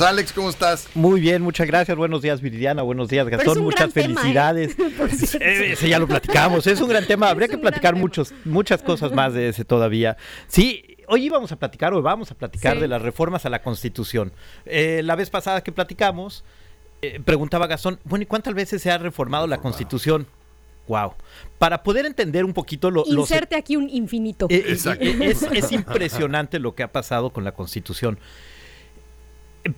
Alex, ¿cómo estás? Muy bien, muchas gracias. Buenos días, Viridiana. Buenos días, Gastón. Muchas ¿eh? felicidades. Eh, ese ya lo platicamos. Es un gran tema. Habría que platicar muchos, muchas cosas más de ese todavía. Sí, hoy íbamos a platicar, hoy vamos a platicar Sí. de las reformas a la Constitución. Eh, la vez pasada que platicamos, eh, preguntaba Gastón, bueno, ¿y cuántas veces se ha reformado la Constitución? Wow. Para poder entender un poquito lo, los- Inserte aquí un infinito. eh, eh, Exacto. eh, Es, es impresionante lo que ha pasado con la Constitución.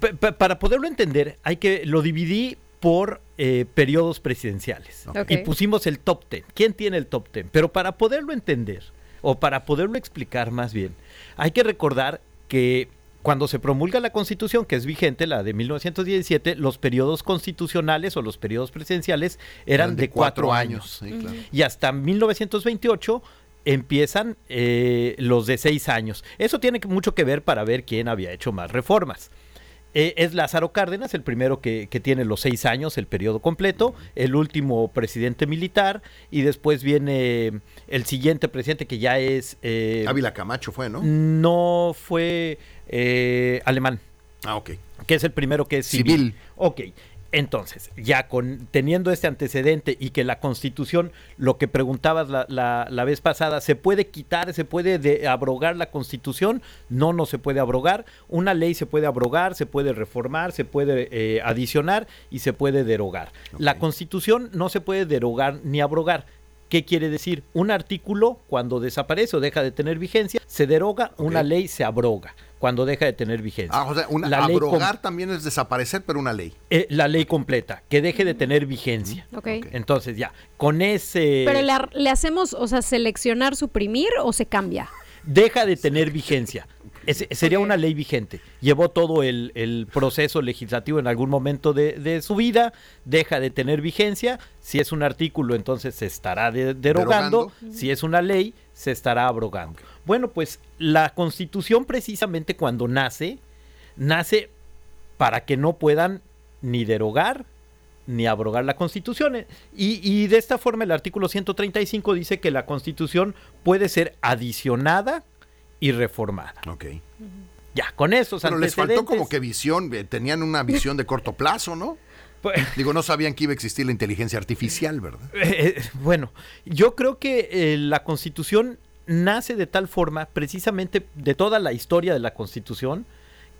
Pa- pa- para poderlo entender, hay que lo dividí por eh, periodos presidenciales y pusimos el top ten. ¿Quién tiene el top ten? Pero para poderlo entender o para poderlo explicar más bien, hay que recordar que cuando se promulga la Constitución, que es vigente, la de 1917, los periodos constitucionales o los periodos presidenciales eran, de, cuatro, años Sí, claro. y hasta 1928 empiezan eh, los de seis años. Eso tiene mucho que ver para ver quién había hecho más reformas. Eh, es Lázaro Cárdenas, el primero que, que tiene los seis años, el periodo completo, el último presidente militar, y después viene el siguiente presidente que ya es... eh, Ávila Camacho fue, ¿no? no fue eh, alemán Ah, ok. que es el primero que es civil. Civil. Ok, entonces, ya con teniendo este antecedente y que la constitución, lo que preguntabas la, la- la vez pasada, ¿se puede quitar, se puede de- abrogar la constitución? No, no se puede abrogar. Una ley se puede abrogar, se puede reformar, se puede eh, adicionar y se puede derogar. La constitución no se puede derogar ni abrogar. ¿Qué quiere decir? Un artículo, cuando desaparece o deja de tener vigencia, se deroga, una ley se abroga cuando deja de tener vigencia. Ah, o sea, una, La ley com- abrogar también es desaparecer, pero una ley. eh, la ley completa, que deje de tener vigencia. ok. ok. Entonces ya, con ese Pero le hacemos, o sea, seleccionar, suprimir o se cambia. deja de tener vigencia. Sería una ley vigente. Llevó todo el, el proceso legislativo en algún momento de, de su vida, deja de tener vigencia. Si es un artículo, entonces se estará de- derogando. Si es una ley, se estará abrogando. Bueno, pues la constitución precisamente cuando nace, nace para que no puedan ni derogar ni abrogar la constitución. Y, y de esta forma el artículo 135 dice que la constitución puede ser adicionada y reformada. Ok. Ya, con esos Pero les faltó como que visión, eh, tenían una visión de corto plazo, ¿no? pues, Digo, no sabían que iba a existir la inteligencia artificial, ¿verdad? eh, eh, bueno, yo creo que eh, la constitución nace de tal forma, precisamente de toda la historia de la constitución,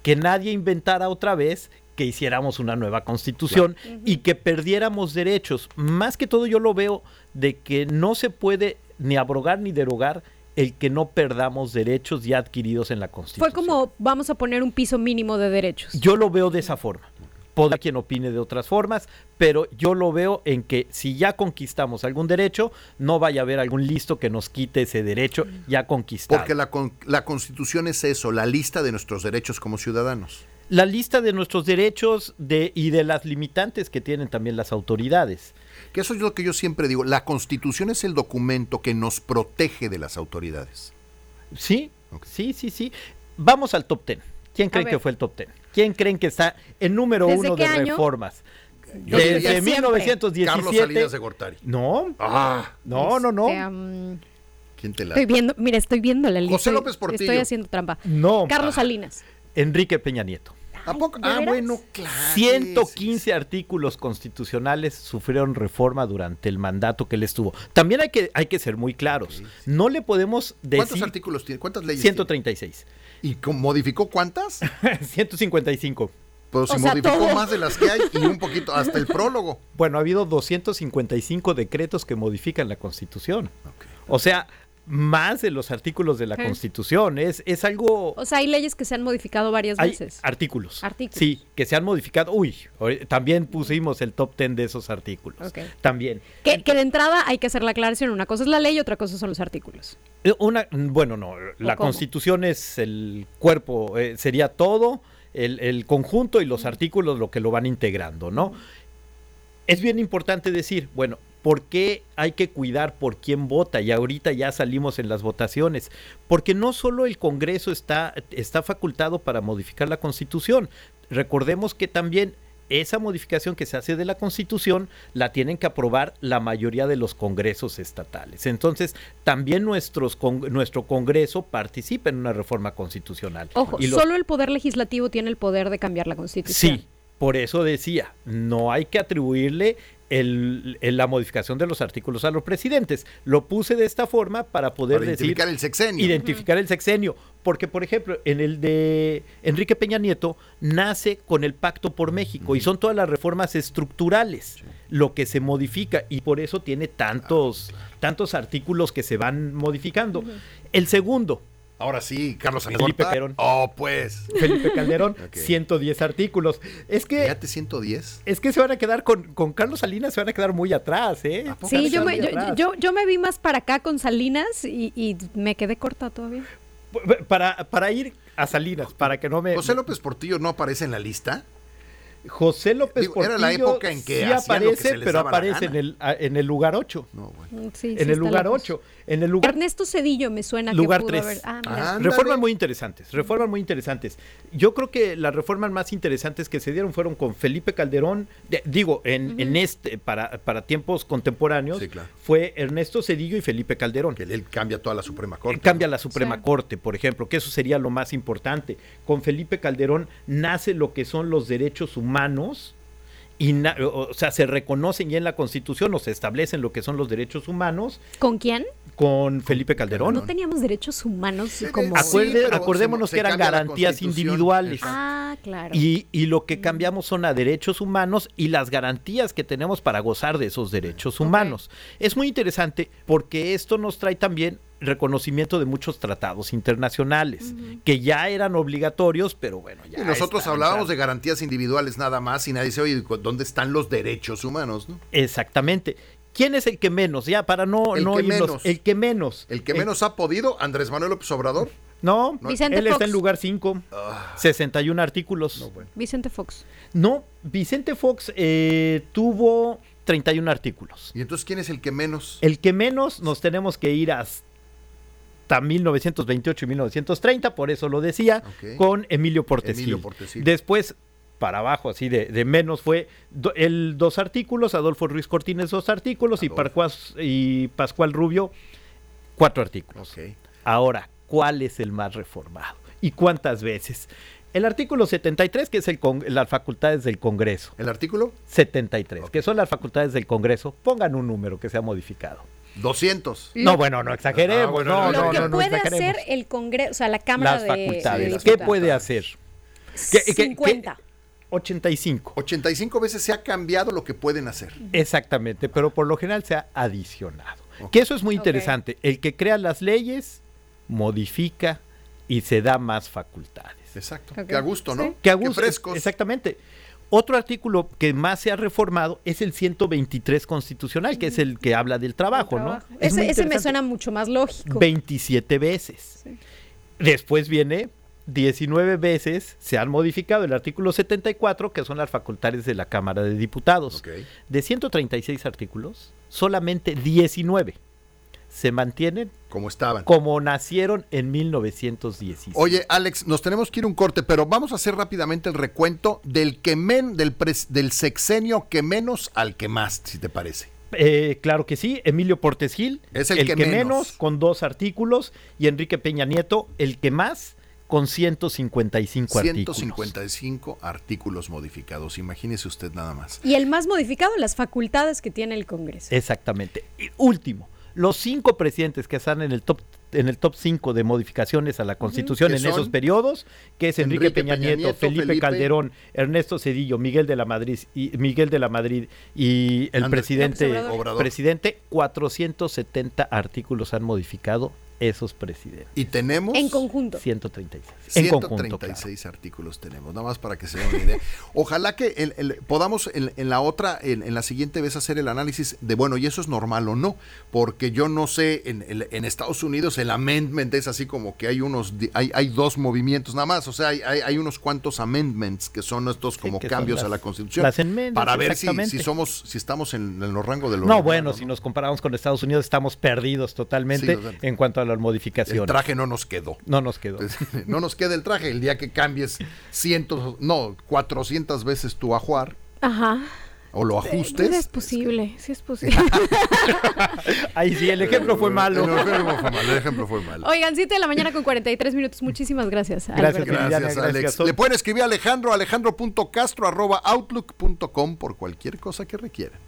que nadie inventara otra vez que hiciéramos una nueva constitución y que perdiéramos derechos. Más que todo yo lo veo de que no se puede ni abrogar ni derogar el que no perdamos derechos ya adquiridos en la constitución. Fue como, vamos a poner un piso mínimo de derechos. Yo lo veo de esa forma. Podrá quien opine de otras formas, pero yo lo veo en que si ya conquistamos algún derecho, no vaya a haber algún listo que nos quite ese derecho ya conquistado. Porque la, con- la constitución es eso, la lista de nuestros derechos como ciudadanos. La lista de nuestros derechos de, y de las limitantes que tienen también las autoridades. Que eso es lo que yo siempre digo, la constitución es el documento que nos protege de las autoridades. Sí, sí, sí, sí. Vamos al top ten. ¿Quién creen que fue el top ten? ¿Quién creen que está en número ¿Desde uno de año? reformas? Yo Desde diría siempre. 1917. Carlos Salinas de Gortari. No, Ah, no, no, no. Este, um, ¿quién te la... estoy viendo, mira, estoy viendo la lista. José López Portillo. Estoy haciendo trampa. No. Carlos Salinas. Enrique Peña Nieto. ¿A poco? ¿de Ah, bueno, claro. 115 artículos constitucionales sufrieron reforma durante el mandato que él estuvo. También hay que, hay que ser muy claros. No le podemos ¿Cuántos decir artículos tiene? ¿Cuántas leyes 136, tiene? ¿Y modificó cuántas? 155. Pues O si sea, modificó todo. más de las que hay y un poquito, hasta el prólogo. Bueno, ha habido 255 decretos que modifican la Constitución. O sea, más de los artículos de la. Constitución. Es, es algo... O sea, hay leyes que se han modificado varias Hay veces. artículos. Artículos. Sí, que se han modificado. Uy, también pusimos el top 10 de esos artículos. También. Que, que de entrada hay que hacer la aclaración. Una cosa es la ley y otra cosa son los artículos. Eh, Una, bueno, no, la constitución es el cuerpo, eh, sería todo, el, el conjunto y los artículos lo que lo van integrando, ¿no? Es bien importante decir, bueno, ¿por qué hay que cuidar por quién vota? Y ahorita ya salimos en las votaciones, porque no solo el Congreso está, está facultado para modificar la constitución, recordemos que también esa modificación que se hace de la Constitución la tienen que aprobar la mayoría de los congresos estatales. Entonces, también nuestros nuestro Congreso participa en una reforma constitucional. Ojo, solo el Poder Legislativo tiene el poder de cambiar la Constitución. Sí, por eso decía, no hay que atribuirle el, la modificación de los artículos a los presidentes. Lo puse de esta forma para poder identificar el sexenio. Identificar el sexenio. Porque, por ejemplo, en el de Enrique Peña Nieto nace con el Pacto por México y son todas las reformas estructurales lo que se modifica y por eso tiene tantos, tantos artículos que se van modificando. El segundo, Ahora sí, Carlos Felipe Calderón. Oh, pues. Felipe Calderón, 110 artículos. Es que. Fíjate, 110. Es que se van a quedar con, con Carlos Salinas, se van a quedar muy atrás, ¿eh? Sí, yo me, yo, yo, me vi más para acá con Salinas y, y me quedé corta todavía. Para, para ir a Salinas, para que no me. José López Portillo no aparece en la lista. José López Portillo era la época en que sí aparece, pero aparece en el, en el lugar 8. No, bueno. sí, en el lugar 8. En el lugar, Ernesto Cedillo me suena lugar que pudo 3. Ah, reformas muy interesantes, reformas muy interesantes. Yo creo que las reformas más interesantes que se dieron fueron con Felipe Calderón, digo, en, en este, para, para tiempos contemporáneos, fue Ernesto Cedillo y Felipe Calderón. Que él cambia toda la Suprema Corte. Cambia la Suprema Corte, por ejemplo, que eso sería lo más importante. Con Felipe Calderón nace lo que son los derechos humanos y o sea, se reconocen ya en la Constitución o se establecen lo que son los derechos humanos. ¿Con quién? Con Felipe Calderón. No teníamos derechos humanos como... acordémonos que eran garantías individuales. Ah, claro. Y, y, lo que cambiamos son a derechos humanos y las garantías que tenemos para gozar de esos derechos humanos. Es muy interesante porque esto nos trae también reconocimiento de muchos tratados internacionales que ya eran obligatorios, pero bueno, ya. Y nosotros hablábamos de garantías individuales nada más y nadie dice, oye, ¿dónde están los derechos humanos? ¿no? Exactamente. ¿Quién es el que menos? Ya, para no, el no que menos. El que menos. El que menos ha podido, Andrés Manuel López Obrador. No, él está en lugar 5, 61 artículos. Vicente Fox. No, Vicente Fox eh, tuvo 31 artículos. ¿Y entonces quién es el que menos? El que menos nos tenemos que ir hasta hasta 1928 y 1930, por eso lo decía, con Emilio Portesil. Después, para abajo, así de, menos, fue el dos artículos, Adolfo Ruiz Cortines dos artículos y, y, Pascual Rubio cuatro artículos. Ahora, ¿cuál es el más reformado? ¿Y cuántas veces? El artículo 73, que es el las facultades del Congreso. ¿El artículo? 73, que son las facultades del Congreso. Pongan un número que sea modificado. 200. No, bueno, no exageremos. Ah, no, lo que puede hacer el Congreso, o sea, la Cámara Las facultades. ¿Qué puede hacer? 50. 85. 85 veces se ha cambiado lo que pueden hacer. Exactamente, pero por lo general se ha adicionado. Que eso es muy interesante. El que crea las leyes modifica y se da más facultades. Exacto. Que a gusto, ¿no? Que a gusto. frescos. Exactamente. Otro artículo que más se ha reformado es el 123 constitucional, que es el que habla del trabajo, ¿no? Ese, me suena mucho más lógico. 27 veces. Después viene 19 veces se han modificado el artículo 74, que son las facultades de la Cámara de Diputados. De 136 artículos, solamente 19 se mantienen como estaban. Como nacieron en 1916. Oye, Alex, nos tenemos que ir un corte, pero vamos a hacer rápidamente el recuento del que men, del, del sexenio que menos al que más, si te parece. Eh, claro que sí, Emilio Portes Gil, es el, que, menos. con dos artículos, y Enrique Peña Nieto, el que más, con 155 artículos. 155 artículos modificados, imagínese usted nada más. Y el más modificado, las facultades que tiene el Congreso. Exactamente. Y último, los cinco presidentes que están en el top en el top 5 de modificaciones a la Constitución en esos periodos, que es Enrique, Peña, Nieto, Felipe, Calderón, Ernesto Cedillo, Miguel de la Madrid y Miguel de la Madrid y el presidente presidente 470 artículos han modificado esos presidentes. Y tenemos... En conjunto. 136. 136 artículos tenemos, nada más para que se den una idea. Ojalá que el, podamos en, la otra, en, la siguiente vez hacer el análisis de, bueno, ¿y eso es normal o no? Porque yo no sé, en, Estados Unidos el amendment es así como que hay unos, hay, hay dos movimientos nada más, o sea, hay, hay, unos cuantos amendments que son estos como cambios a la Constitución. Las enmiendas, para ver si, si, somos, si estamos en, los rangos de los... No, bueno, si nos comparamos con Estados Unidos estamos perdidos totalmente en cuanto a las modificaciones. El traje no nos quedó. No nos quedó. no nos queda el traje. El día que cambies cientos, no, 400 veces tu ajuar, Ajá. O lo ajustes. Es posible, sí es posible. Ahí sí, el ejemplo fue malo. El ejemplo fue malo. El ejemplo fue malo. Oigan, 7 de la mañana con 43 minutos. Muchísimas gracias. Gracias, Alberto. Gracias, Alex. Le pueden escribir a Alejandro, alejandro.castro arroba outlook.com por cualquier cosa que requieran.